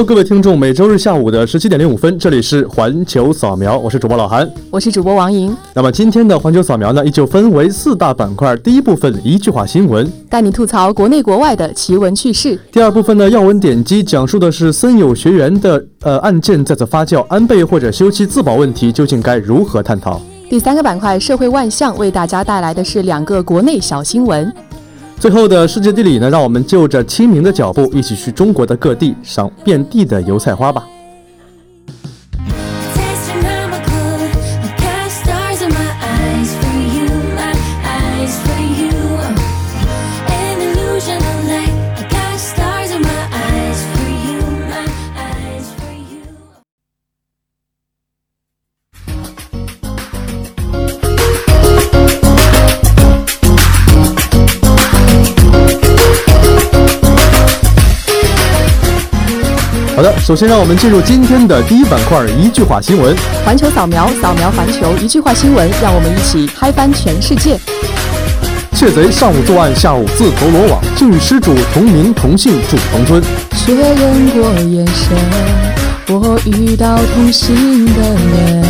Hello，各位听众，每周日下午的十七点零五分，这里是环球扫描，我是主播老韩，我是主播王莹。那么今天的环球扫描呢，依旧分为四大板块，第一部分一句话新闻，带你吐槽国内国外的奇闻趣事；第二部分呢，要闻点击，讲述的是森友学员的呃案件再次发酵，安倍或者休妻自保问题究竟该如何探讨；第三个板块社会万象，为大家带来的是两个国内小新闻。最后的世界地理呢，让我们就着清明的脚步，一起去中国的各地赏遍地的油菜花吧。好的，首先让我们进入今天的第一板块，一句话新闻。环球扫描，扫描环球，一句话新闻，让我们一起嗨翻全世界。窃贼上午作案，下午自投罗网，竟与失主同名同姓住同村。确认过眼神，我遇到同行的人。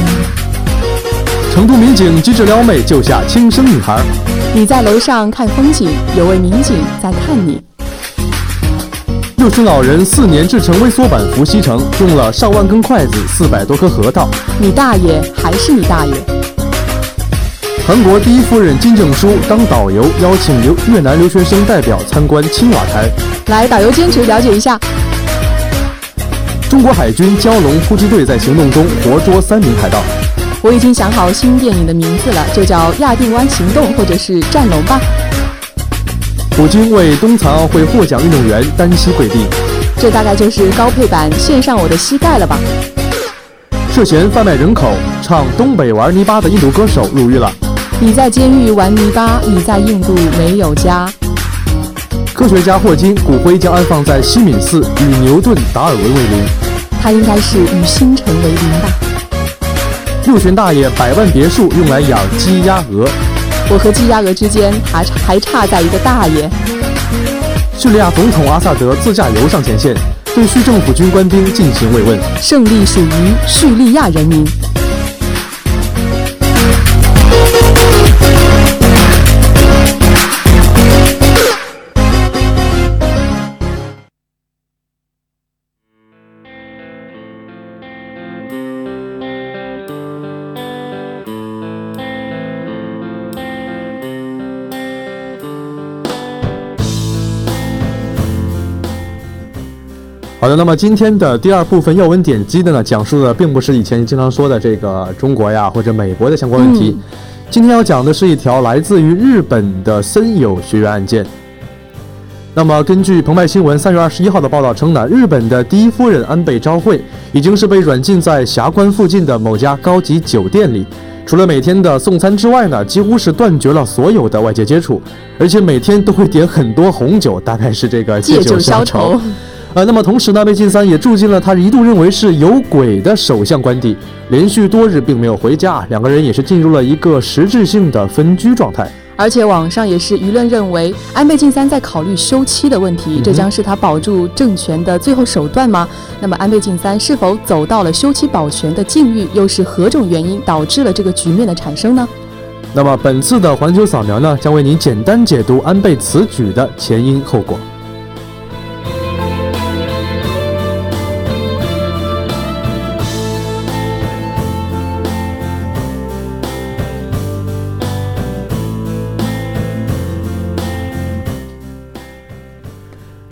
成都民警机智撩妹，救下轻生女孩。你在楼上看风景，有位民警在看你。六旬老人四年制成微缩版伏羲城，用了上万根筷子，四百多颗核桃。你大爷还是你大爷！韩国第一夫人金正淑当导游，邀请留越南留学生代表参观青瓦台。来，导游兼职了解一下。中国海军蛟龙突击队在行动中活捉三名海盗。我已经想好新电影的名字了，就叫《亚丁湾行动》或者是《战龙》吧。普京为冬残奥会获奖运动员单膝跪地，这大概就是高配版献上我的膝盖了吧？涉嫌贩卖人口唱东北玩泥巴的印度歌手入狱了。你在监狱玩泥巴，你在印度没有家。科学家霍金骨灰将安放在西敏寺，与牛顿、达尔文为邻。他应该是与星辰为邻吧？六旬大爷百万别墅用来养鸡鸭鹅。我和鸡鸭鹅之间还还差在一个大爷。叙利亚总统阿萨德自驾游上前线，对叙政府军官兵进行慰问。胜利属于叙利亚人民。好的，那么今天的第二部分要闻点击的呢，讲述的并不是以前经常说的这个中国呀或者美国的相关问题。今天要讲的是一条来自于日本的森友学员案件。那么根据澎湃新闻三月二十一号的报道称呢，日本的第一夫人安倍昭惠已经是被软禁在霞关附近的某家高级酒店里，除了每天的送餐之外呢，几乎是断绝了所有的外界接触，而且每天都会点很多红酒，大概是这个借酒消愁。呃，那么同时呢，魏晋三也住进了他一度认为是有鬼的首相官邸，连续多日并没有回家，两个人也是进入了一个实质性的分居状态。而且网上也是舆论认为，安倍晋三在考虑休妻的问题，这将是他保住政权的最后手段吗？那么安倍晋三是否走到了休妻保全的境遇？又是何种原因导致了这个局面的产生呢？那么本次的环球扫描呢，将为您简单解读安倍此举的前因后果。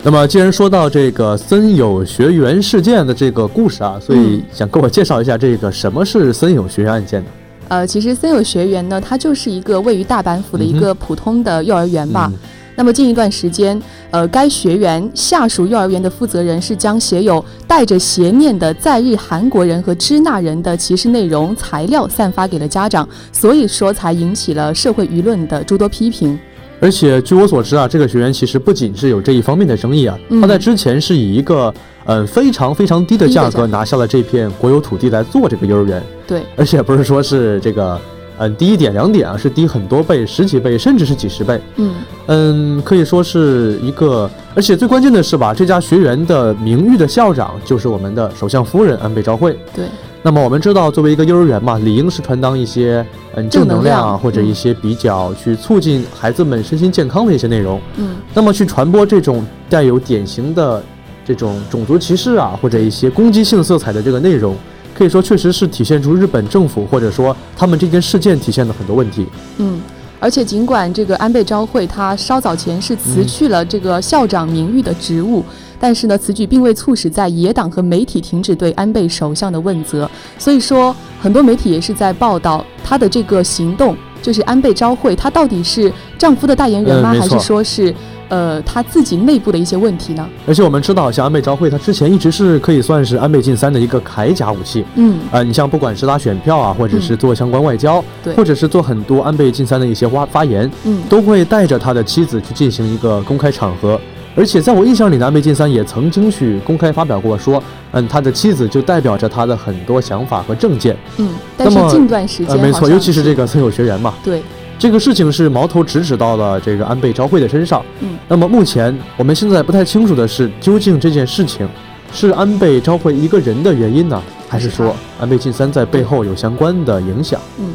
那么，既然说到这个森友学园事件的这个故事啊，所以想跟我介绍一下这个什么是森友学园案件呢？呃，其实森友学园呢，它就是一个位于大阪府的一个普通的幼儿园吧。那么近一段时间，呃，该学园下属幼儿园的负责人是将写有带着邪念的在日韩国人和支那人的歧视内容材料散发给了家长，所以说才引起了社会舆论的诸多批评。而且据我所知啊，这个学员其实不仅是有这一方面的争议啊，他在之前是以一个嗯非常非常低的价格拿下了这片国有土地来做这个幼儿园。对，而且不是说是这个。嗯，低一点两点啊，是低很多倍，十几倍，甚至是几十倍。嗯嗯，可以说是一个，而且最关键的是吧，这家学员的名誉的校长就是我们的首相夫人安倍昭惠。对。那么我们知道，作为一个幼儿园嘛，理应是传当一些嗯正能量啊，或者一些比较去促进孩子们身心健康的一些内容。嗯。那么去传播这种带有典型的这种种族歧视啊，或者一些攻击性色彩的这个内容。可以说，确实是体现出日本政府或者说他们这件事件体现的很多问题。嗯，而且尽管这个安倍昭惠他稍早前是辞去了这个校长名誉的职务，但是呢，此举并未促使在野党和媒体停止对安倍首相的问责。所以说，很多媒体也是在报道他的这个行动，就是安倍昭惠他到底是丈夫的代言人吗？还是说是？呃，他自己内部的一些问题呢？而且我们知道，像安倍昭惠，他之前一直是可以算是安倍晋三的一个铠甲武器。嗯，呃，你像不管是拉选票啊，或者是做相关外交，对，或者是做很多安倍晋三的一些发发言，嗯，都会带着他的妻子去进行一个公开场合。而且在我印象里呢，安倍晋三也曾经去公开发表过说，嗯，他的妻子就代表着他的很多想法和政见。嗯，但是近段时间，没错，尤其是这个曾有学员嘛，对。这个事情是矛头直指到了这个安倍昭惠的身上。嗯，那么目前我们现在不太清楚的是，究竟这件事情是安倍昭惠一个人的原因呢，还是说安倍晋三在背后有相关的影响？嗯，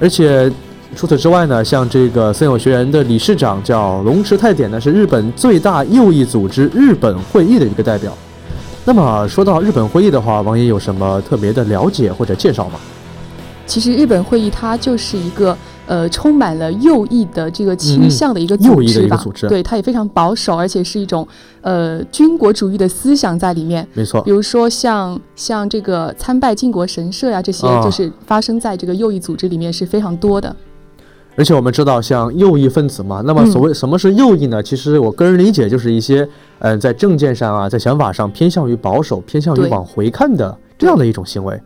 而且除此之外呢，像这个森友学园的理事长叫龙池泰典呢，是日本最大右翼组织日本会议的一个代表。那么说到日本会议的话，王爷有什么特别的了解或者介绍吗？其实日本会议它就是一个。呃，充满了右翼的这个倾向的一个组织吧，组织，对，它也非常保守，而且是一种呃军国主义的思想在里面。没错，比如说像像这个参拜靖国神社呀，这些就是发生在这个右翼组织里面是非常多的。而且我们知道，像右翼分子嘛，那么所谓什么是右翼呢？其实我个人理解就是一些嗯，在政见上啊，在想法上偏向于保守、偏向于往回看的这样的一种行为。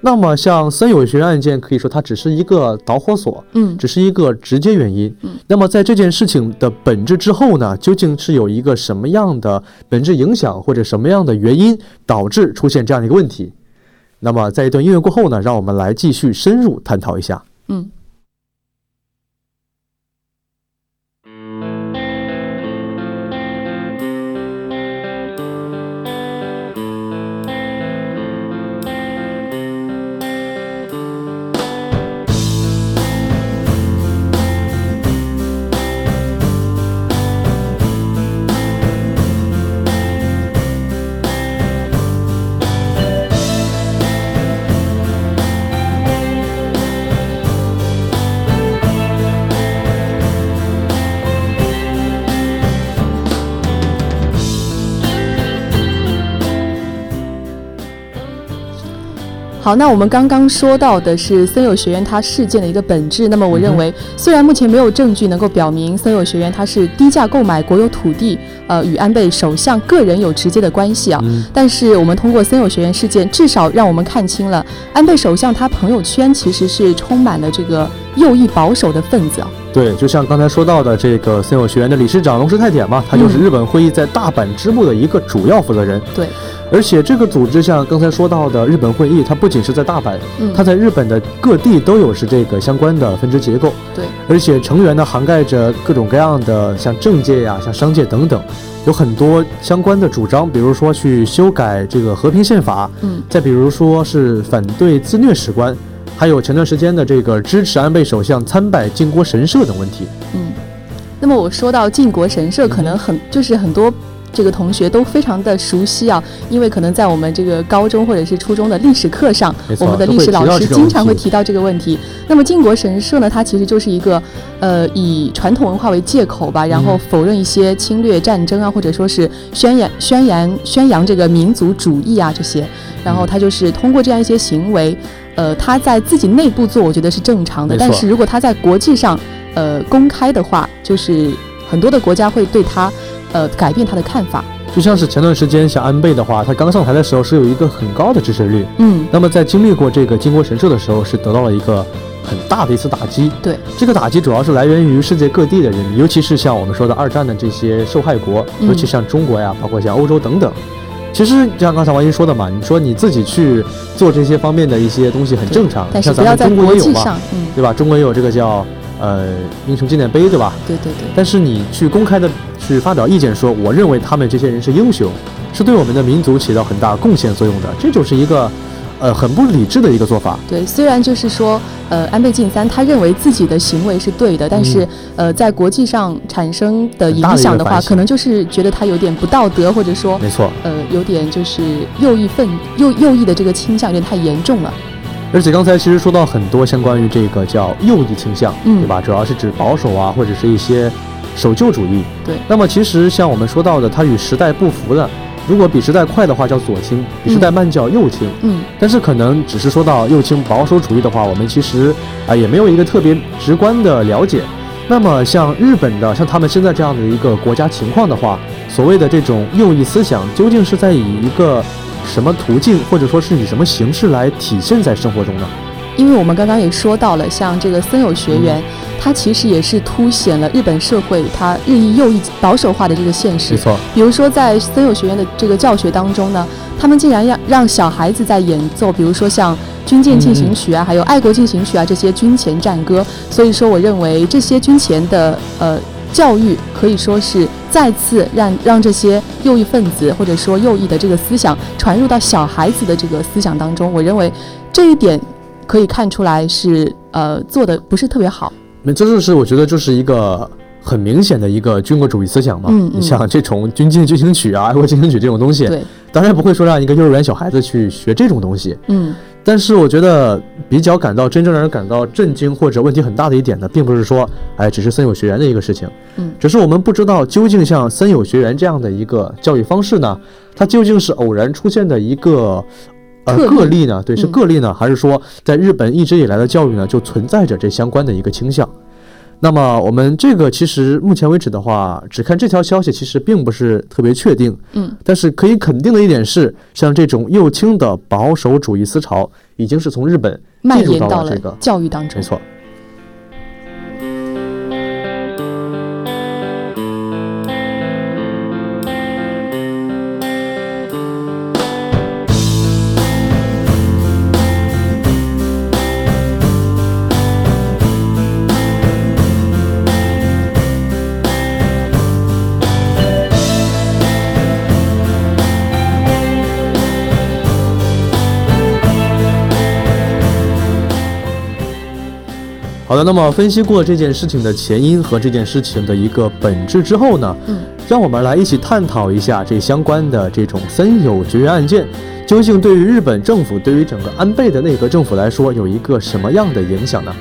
那么，像森友学案件，可以说它只是一个导火索，嗯，只是一个直接原因，嗯。那么，在这件事情的本质之后呢，究竟是有一个什么样的本质影响，或者什么样的原因导致出现这样的一个问题？那么，在一段音乐过后呢，让我们来继续深入探讨一下，嗯。好，那我们刚刚说到的是森友学院它事件的一个本质。那么，我认为，虽然目前没有证据能够表明森友学院它是低价购买国有土地，呃，与安倍首相个人有直接的关系啊，但是我们通过森友学院事件，至少让我们看清了安倍首相他朋友圈其实是充满了这个右翼保守的分子啊。对，就像刚才说到的这个森友学院的理事长龙石太典嘛，他就是日本会议在大阪支部的一个主要负责人。对。而且这个组织像刚才说到的日本会议，它不仅是在大阪，它在日本的各地都有是这个相关的分支结构。对，而且成员呢涵盖着各种各样的像政界呀、像商界等等，有很多相关的主张，比如说去修改这个和平宪法，嗯，再比如说是反对自虐史观，还有前段时间的这个支持安倍首相参拜靖国神社等问题。嗯，那么我说到靖国神社，可能很就是很多。这个同学都非常的熟悉啊，因为可能在我们这个高中或者是初中的历史课上，我们的历史老师经常会提到这个问题。那么靖国神社呢，它其实就是一个，呃，以传统文化为借口吧，然后否认一些侵略战争啊，或者说是宣扬宣扬宣扬这个民族主义啊这些，然后它就是通过这样一些行为，呃，他在自己内部做，我觉得是正常的，但是如果他在国际上，呃，公开的话，就是很多的国家会对他。呃，改变他的看法，就像是前段时间像安倍的话，他刚上台的时候是有一个很高的支持率，嗯，那么在经历过这个靖国神社的时候，是得到了一个很大的一次打击，对，这个打击主要是来源于世界各地的人民，尤其是像我们说的二战的这些受害国，尤其像中国呀，包括像欧洲等等。其实就像刚才王英说的嘛，你说你自己去做这些方面的一些东西很正常，但是咱们中国也有嘛，嗯，对吧？中国也有这个叫。呃，英雄纪念碑，对吧？对对对。但是你去公开的去发表意见，说我认为他们这些人是英雄，是对我们的民族起到很大贡献作用的，这就是一个，呃，很不理智的一个做法。对，虽然就是说，呃，安倍晋三他认为自己的行为是对的，但是，呃，在国际上产生的影响的话，可能就是觉得他有点不道德，或者说，没错，呃，有点就是右翼愤右右翼的这个倾向有点太严重了。而且刚才其实说到很多相关于这个叫右翼倾向，嗯对吧？主要是指保守啊，或者是一些守旧主义。对。那么其实像我们说到的，它与时代不符的，如果比时代快的话叫左倾，比时代慢叫右倾。嗯。但是可能只是说到右倾保守主义的话，我们其实啊也没有一个特别直观的了解。那么像日本的，像他们现在这样的一个国家情况的话，所谓的这种右翼思想，究竟是在以一个。什么途径，或者说是以什么形式来体现在生活中呢？因为我们刚刚也说到了，像这个森友学园，它其实也是凸显了日本社会它日益右翼保守化的这个现实。没错。比如说在森友学园的这个教学当中呢，他们竟然让让小孩子在演奏，比如说像军舰进行曲啊，还有爱国进行曲啊这些军前战歌。所以说，我认为这些军前的呃。教育可以说是再次让让这些右翼分子或者说右翼的这个思想传入到小孩子的这个思想当中。我认为这一点可以看出来是呃做的不是特别好。那这就是我觉得就是一个很明显的一个军国主义思想嘛。嗯你像这种军进进行曲啊、爱国进行曲这种东西，对，当然不会说让一个幼儿园小孩子去学这种东西。嗯。但是我觉得比较感到真正让人感到震惊或者问题很大的一点呢，并不是说，哎，只是森友学员的一个事情，嗯，只是我们不知道究竟像森友学员这样的一个教育方式呢，它究竟是偶然出现的一个呃个例呢？对，是个例呢，还是说在日本一直以来的教育呢就存在着这相关的一个倾向？那么我们这个其实目前为止的话，只看这条消息，其实并不是特别确定。嗯，但是可以肯定的一点是，像这种右倾的保守主义思潮，已经是从日本蔓延到了这个教育当中。没错。好的，那么分析过这件事情的前因和这件事情的一个本质之后呢，嗯，让我们来一起探讨一下这相关的这种森友绝缘案件，究竟对于日本政府，对于整个安倍的内阁政府来说，有一个什么样的影响呢？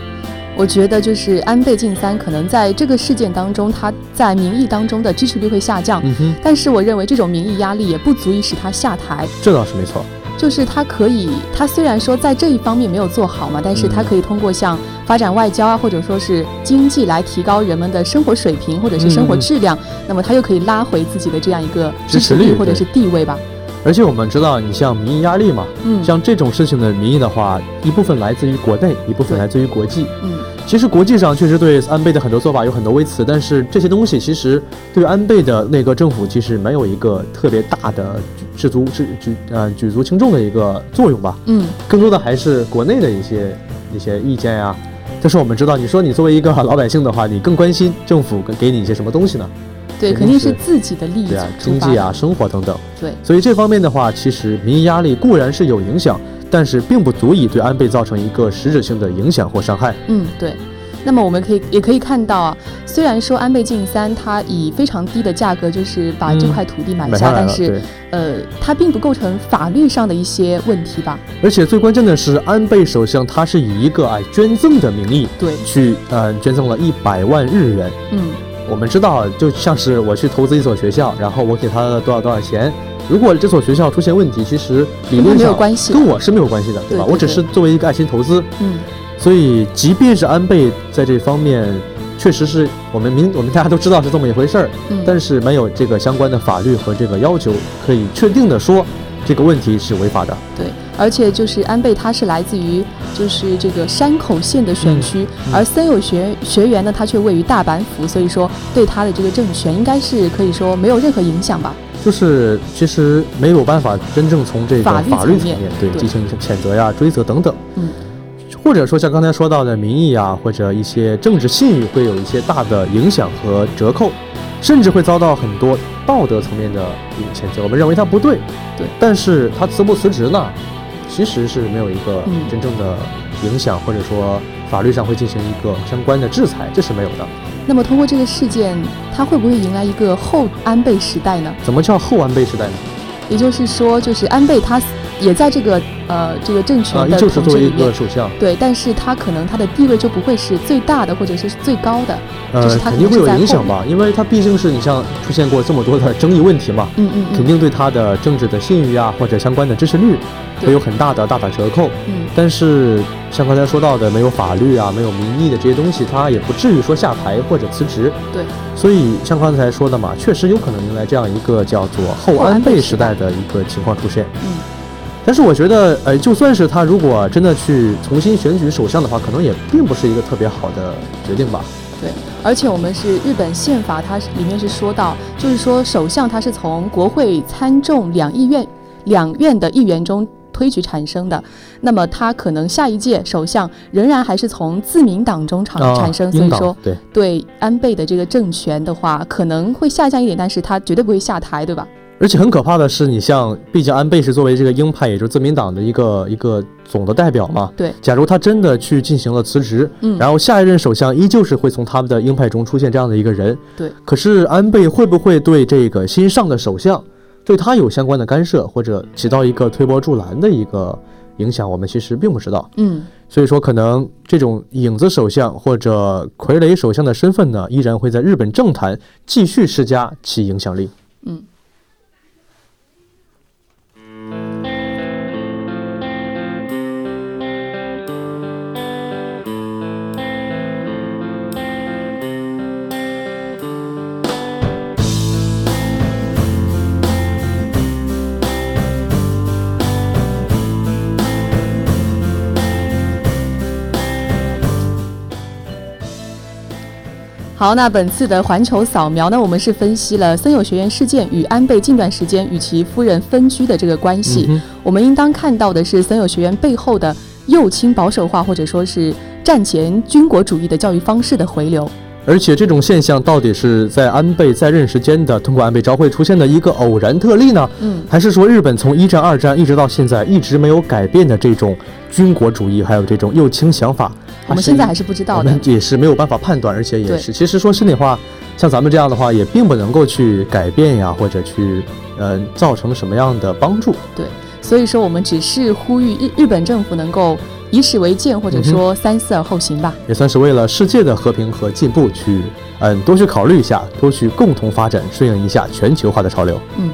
我觉得就是安倍晋三可能在这个事件当中，他在民意当中的支持率会下降，嗯哼，但是我认为这种民意压力也不足以使他下台，这倒是没错。就是他可以，他虽然说在这一方面没有做好嘛，但是他可以通过像发展外交啊，或者说是经济来提高人们的生活水平或者是生活质量，那么他又可以拉回自己的这样一个支持率或者是地位吧。而且我们知道，你像民意压力嘛，嗯，像这种事情的民意的话，一部分来自于国内，一部分来自于国际，嗯。其实国际上确实对安倍的很多做法有很多微词，但是这些东西其实对安倍的内阁政府其实没有一个特别大的举足是举呃举足轻重的一个作用吧。嗯，更多的还是国内的一些一些意见呀。但是我们知道，你说你作为一个老百姓的话，你更关心政府给给你一些什么东西呢？对，肯定是自己的利益，对啊，经济啊，生活等等。对，所以这方面的话，其实民意压力固然是有影响。但是并不足以对安倍造成一个实质性的影响或伤害。嗯，对。那么我们可以也可以看到啊，虽然说安倍晋三他以非常低的价格就是把这块土地买下，但是呃，它并不构成法律上的一些问题吧。而且最关键的是，安倍首相他是以一个哎捐赠的名义对去呃捐赠了一百万日元。嗯，我们知道，就像是我去投资一所学校，然后我给他多少多少钱，如果这所学校出现问题，其实理论上跟我是没有关系的，对吧？我只是作为一个爱心投资。嗯。所以，即便是安倍在这方面，确实是我们明我们大家都知道是这么一回事儿，嗯，但是没有这个相关的法律和这个要求，可以确定的说，这个问题是违法的。对，而且就是安倍他是来自于就是这个山口县的选区，而森友学学员呢，他却位于大阪府，所以说对他的这个政权应该是可以说没有任何影响吧。就是其实没有办法真正从这个法律层面对进行谴责呀、追责等等。嗯。或者说像刚才说到的民意啊，或者一些政治信誉会有一些大的影响和折扣，甚至会遭到很多道德层面的谴责。我们认为他不对，对，但是他辞不辞职呢？其实是没有一个真正的影响，或者说法律上会进行一个相关的制裁，这是没有的。那么通过这个事件，他会不会迎来一个后安倍时代呢？怎么叫后安倍时代呢？也就是说，就是安倍他。也在这个呃这个政权的统治里面，对，但是他可能他的地位就不会是最大的或者是最高的，呃，肯定会有影响吧，因为他毕竟是你像出现过这么多的争议问题嘛，嗯嗯，肯定对他的政治的信誉啊或者相关的支持率会有很大的大打折扣，嗯，但是像刚才说到的没有法律啊没有民意的这些东西，他也不至于说下台或者辞职，对，所以像刚才说的嘛，确实有可能迎来这样一个叫做后安倍时代的一个情况出现，嗯。但是我觉得，呃，就算是他如果真的去重新选举首相的话，可能也并不是一个特别好的决定吧。对，而且我们是日本宪法，它里面是说到，就是说首相他是从国会参众两议院两院的议员中推举产生的，那么他可能下一届首相仍然还是从自民党中产产生，所以说对对安倍的这个政权的话，可能会下降一点，但是他绝对不会下台，对吧？而且很可怕的是，你像，毕竟安倍是作为这个鹰派，也就是自民党的一个一个总的代表嘛。对。假如他真的去进行了辞职，嗯，然后下一任首相依旧是会从他们的鹰派中出现这样的一个人。对。可是安倍会不会对这个新上的首相，对他有相关的干涉，或者起到一个推波助澜的一个影响？我们其实并不知道。嗯。所以说，可能这种影子首相或者傀儡首相的身份呢，依然会在日本政坛继续施加其影响力。嗯。好，那本次的环球扫描呢，我们是分析了森友学院事件与安倍近段时间与其夫人分居的这个关系。我们应当看到的是森友学院背后的右倾保守化，或者说是战前军国主义的教育方式的回流。而且这种现象到底是在安倍在任时间的通过安倍昭惠出现的一个偶然特例呢？嗯，还是说日本从一战、二战一直到现在一直没有改变的这种军国主义，还有这种右倾想法？我们现在还是不知道的，也是没有办法判断，而且也是，其实说心里话，像咱们这样的话，也并不能够去改变呀，或者去呃造成什么样的帮助？对，所以说我们只是呼吁日日本政府能够。以史为鉴，或者说三思而后行吧，也算是为了世界的和平和进步去，嗯，多去考虑一下，多去共同发展，顺应一下全球化的潮流。嗯。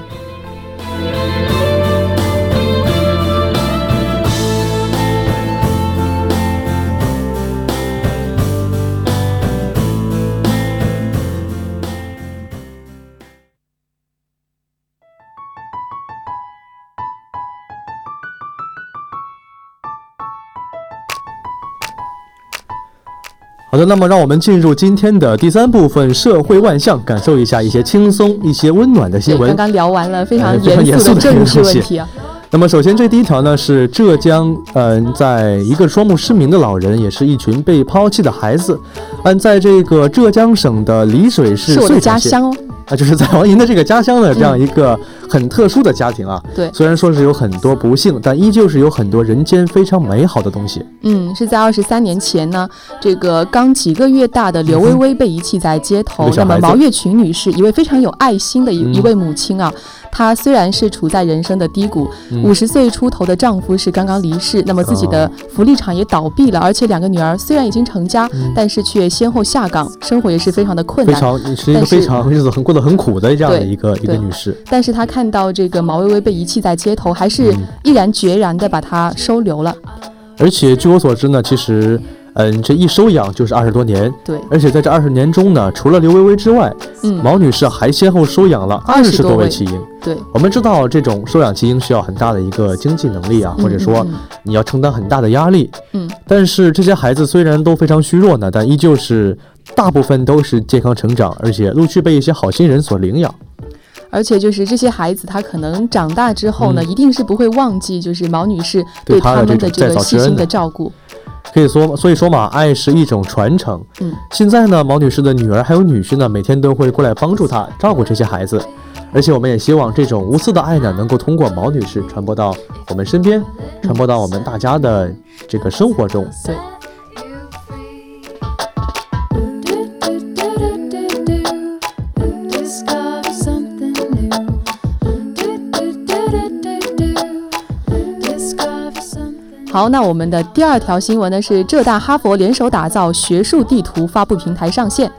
好的，那么让我们进入今天的第三部分——社会万象，感受一下一些轻松、一些温暖的新闻。刚刚聊完了非常严肃的政治问题啊。那么，首先这第一条呢是浙江，嗯，在一个双目失明的老人，也是一群被抛弃的孩子，嗯，在这个浙江省的丽水市。是我的家乡哦。啊，就是在王莹的这个家乡的这样一个很特殊的家庭啊。对，虽然说是有很多不幸，但依旧是有很多人间非常美好的东西。嗯，是在二十三年前呢，这个刚几个月大的刘薇薇被遗弃在街头。那么毛月群女士，一位非常有爱心的一一位母亲啊。她虽然是处在人生的低谷，五十岁出头的丈夫是刚刚离世，那么自己的福利厂也倒闭了，而且两个女儿虽然已经成家，但是却先后下岗，生活也是非常的困难。非常是一个非常日子很过得很苦的这样的一个一个女士。但是她看到这个毛薇薇被遗弃在街头，还是毅然决然的把她收留了。而且据我所知呢，其实。嗯，这一收养就是二十多年，对，而且在这二十年中呢，除了刘薇薇之外，嗯，毛女士还先后收养了二十多位弃婴。对，我们知道这种收养弃婴需要很大的一个经济能力啊，或者说你要承担很大的压力。嗯，但是这些孩子虽然都非常虚弱呢，但依旧是大部分都是健康成长，而且陆续被一些好心人所领养。而且就是这些孩子，他可能长大之后呢，一定是不会忘记就是毛女士对他们的这个细心的照顾。可以说，所以说嘛，爱是一种传承。嗯，现在呢，毛女士的女儿还有女婿呢，每天都会过来帮助她照顾这些孩子，而且我们也希望这种无私的爱呢，能够通过毛女士传播到我们身边，传播到我们大家的这个生活中。对。好，那我们的第二条新闻呢是浙大哈佛联手打造学术地图发布平台上线。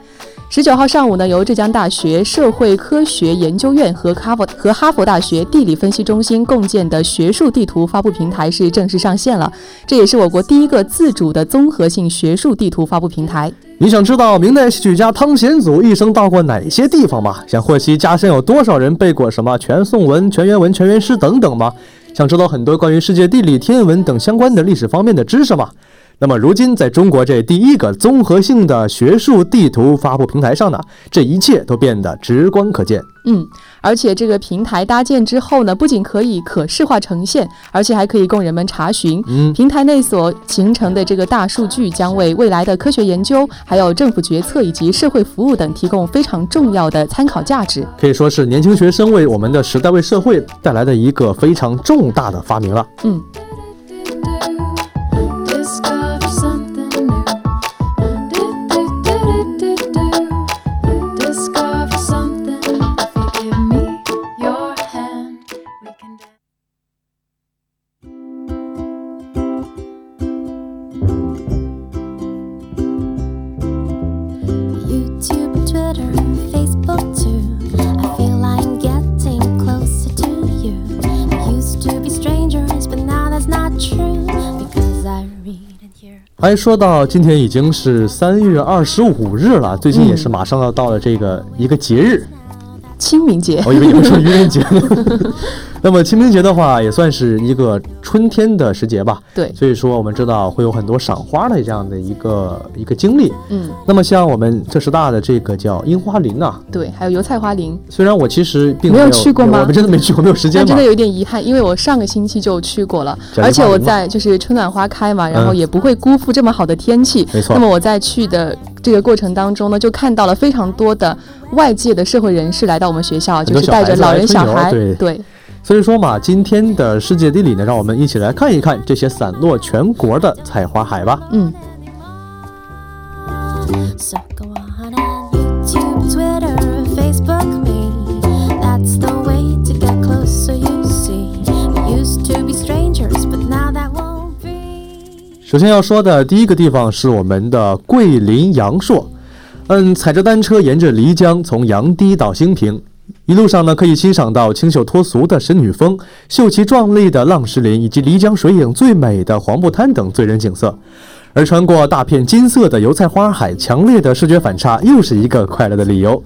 十九号上午呢，由浙江大学社会科学研究院和哈佛和哈佛大学地理分析中心共建的学术地图发布平台是正式上线了。这也是我国第一个自主的综合性学术地图发布平台。你想知道明代戏曲家汤显祖一生到过哪些地方吗？想获悉家乡有多少人背过什么全宋文、全元文、全元诗等等吗？想知道很多关于世界地理、天文等相关的历史方面的知识吗？那么，如今在中国这第一个综合性的学术地图发布平台上呢，这一切都变得直观可见。嗯，而且这个平台搭建之后呢，不仅可以可视化呈现，而且还可以供人们查询。嗯，平台内所形成的这个大数据，将为未来的科学研究、还有政府决策以及社会服务等提供非常重要的参考价值。可以说是年轻学生为我们的时代、为社会带来的一个非常重大的发明了。嗯。还说到今天已经是三月二十五日了，最近也是马上要到了这个一个节日，清明节。我以为你们说愚人节呢。那么清明节的话，也算是一个春天的时节吧。对，所以说我们知道会有很多赏花的这样的一个一个经历。嗯，那么像我们浙师大的这个叫樱花林啊，对，还有油菜花林。虽然我其实并没有去过吗？我们真的没去过，没有时间。真的有点遗憾，因为我上个星期就去过了，而且我在就是春暖花开嘛，然后也不会辜负这么好的天气。没错。那么我在去的这个过程当中呢，就看到了非常多的外界的社会人士来到我们学校，就是带着老人小孩，对。所以说嘛，今天的世界地理呢，让我们一起来看一看这些散落全国的菜花海吧。嗯。首先要说的第一个地方是我们的桂林阳朔。嗯，踩着单车沿着漓江，从阳堤到兴平。一路上呢，可以欣赏到清秀脱俗的神女峰、秀气壮丽的浪石林，以及漓江水影最美的黄布滩等醉人景色。而穿过大片金色的油菜花海，强烈的视觉反差又是一个快乐的理由。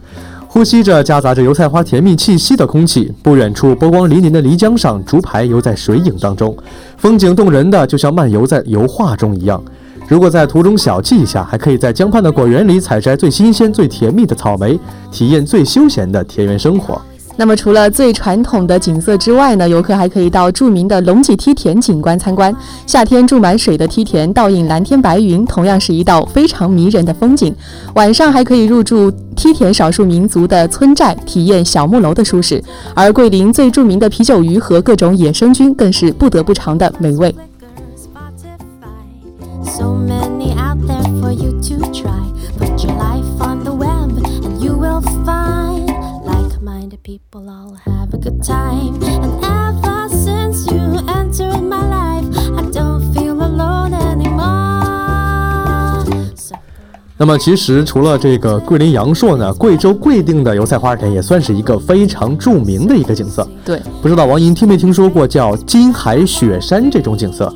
呼吸着夹杂着油菜花甜蜜气息的空气，不远处波光粼粼的漓江上，竹排游在水影当中，风景动人的就像漫游在油画中一样。如果在途中小憩一下，还可以在江畔的果园里采摘最新鲜、最甜蜜的草莓，体验最休闲的田园生活。那么除了最传统的景色之外呢，游客还可以到著名的龙脊梯田景观参观。夏天注满水的梯田，倒映蓝天白云，同样是一道非常迷人的风景。晚上还可以入住梯田少数民族的村寨，体验小木楼的舒适。而桂林最著名的啤酒鱼和各种野生菌，更是不得不尝的美味。So many out there for you to try. Put your life on the web and you will find like minded people all have a good time. And ever since you entered my life, I don't feel alone anymore. 那么，其实除了这个桂林阳朔呢，贵州贵定的油菜花田也算是一个非常著名的一个景色。对，不知道王莹听没听说过叫金海雪山这种景色？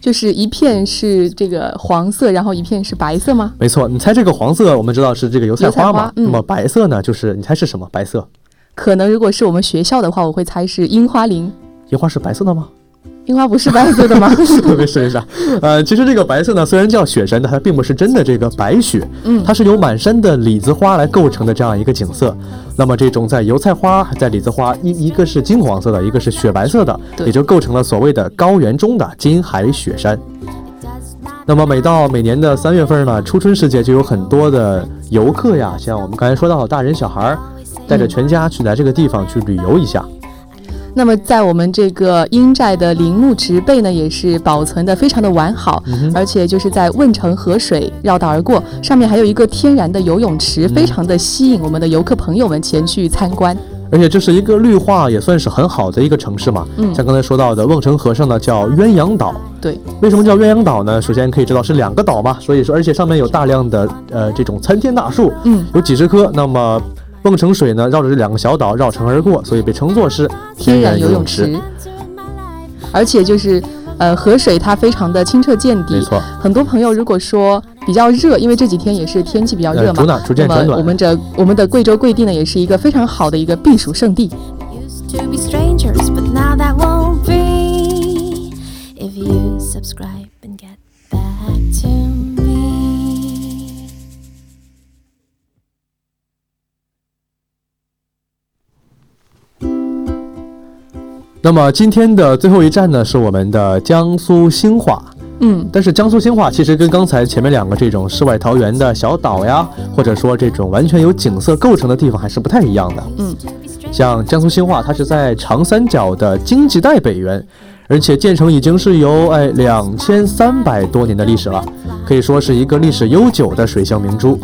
就是一片是这个黄色，然后一片是白色吗？没错，你猜这个黄色，我们知道是这个油菜花嘛。那么白色呢？就是你猜是什么？白色？可能如果是我们学校的话，我会猜是樱花林。樱花是白色的吗？樱花不是白色的吗？没事没事。呃，其实这个白色呢，虽然叫雪山，但它并不是真的这个白雪，嗯，它是由满山的李子花来构成的这样一个景色。那么这种在油菜花、在李子花，一一个是金黄色的，一个是雪白色的，也就构成了所谓的高原中的金海雪山。那么每到每年的三月份呢，初春时节就有很多的游客呀，像我们刚才说到大人小孩，带着全家去来这个地方去旅游一下。那么，在我们这个英寨的陵墓植被呢，也是保存的非常的完好，而且就是在汶城河水绕道而过，上面还有一个天然的游泳池，非常的吸引我们的游客朋友们前去参观。而且这是一个绿化也算是很好的一个城市嘛，嗯，像刚才说到的瓮城河上呢叫鸳鸯岛，对，为什么叫鸳鸯岛呢？首先可以知道是两个岛嘛，所以说而且上面有大量的呃这种参天大树，嗯，有几十棵，那么。瓮城水呢，绕着这两个小岛绕城而过，所以被称作是天然游泳池。而且就是，呃，河水它非常的清澈见底。没错。很多朋友如果说比较热，因为这几天也是天气比较热嘛，逐渐转暖。我们这我们的贵州贵地呢，也是一个非常好的一个避暑胜地。那么今天的最后一站呢，是我们的江苏兴化。嗯，但是江苏兴化其实跟刚才前面两个这种世外桃源的小岛呀，或者说这种完全由景色构成的地方还是不太一样的。嗯，像江苏兴化，它是在长三角的经济带北缘，而且建成已经是有哎两千三百多年的历史了，可以说是一个历史悠久的水乡明珠。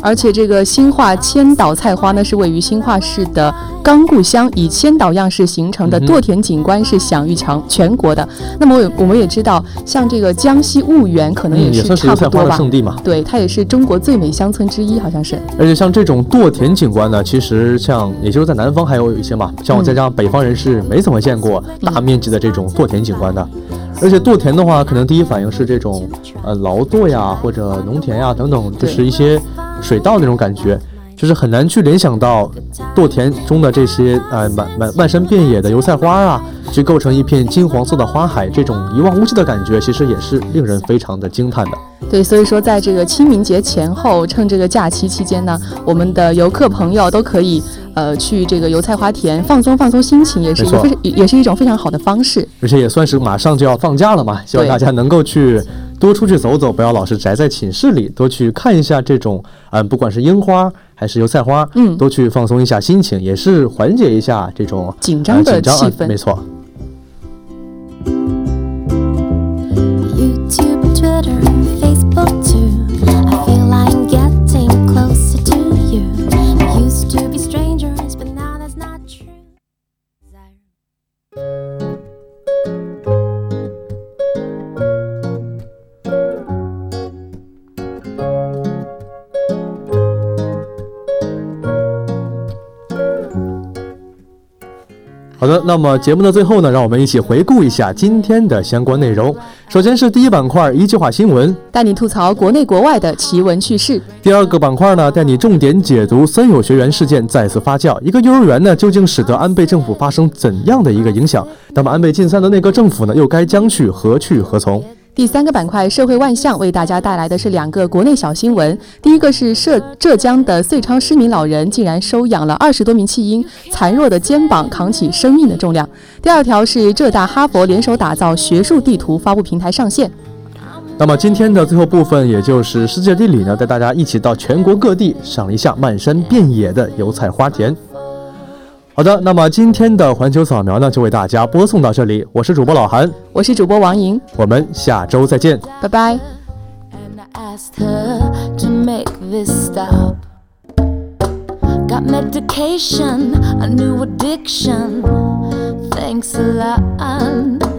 而且这个新化千岛菜花呢，是位于新化市的冈固乡，以千岛样式形成的垛田景观是享誉全全国的。那么我我们也知道，像这个江西婺源可能也是差不多吧？对，它也是中国最美乡村之一，好像是。而且像这种垛田景观呢，其实像也就是在南方还有一些嘛，像我在这样北方人是没怎么见过大面积的这种垛田景观的。而且垛田的话，可能第一反应是这种呃劳作呀，或者农田呀等等，就是一些。水稻那种感觉，就是很难去联想到垛田中的这些呃满满漫山遍野的油菜花啊，去构成一片金黄色的花海，这种一望无际的感觉，其实也是令人非常的惊叹的。对，所以说在这个清明节前后，趁这个假期期间呢，我们的游客朋友都可以呃去这个油菜花田放松放松心情，也是一个非也是一种非常好的方式。而且也算是马上就要放假了嘛，希望大家能够去。多出去走走，不要老是宅在寝室里，多去看一下这种，嗯，不管是樱花还是油菜花，嗯，多去放松一下心情，也是缓解一下这种紧张的气氛。没错。那么节目的最后呢，让我们一起回顾一下今天的相关内容。首先是第一板块，一句话新闻，带你吐槽国内国外的奇闻趣事。第二个板块呢，带你重点解读森友学员事件再次发酵，一个幼儿园呢，究竟使得安倍政府发生怎样的一个影响？那么安倍晋三的内阁政府呢，又该将去何去何从？第三个板块社会万象为大家带来的是两个国内小新闻。第一个是浙浙江的遂昌失明老人竟然收养了二十多名弃婴，残弱的肩膀扛起生命的重量。第二条是浙大哈佛联手打造学术地图发布平台上线。那么今天的最后部分，也就是世界地理呢，带大家一起到全国各地赏一下漫山遍野的油菜花田。好的，那么今天的环球扫描呢，就为大家播送到这里。我是主播老韩，我是主播王莹，我们下周再见，拜拜。Got medication, a new addiction. Thanks a lot.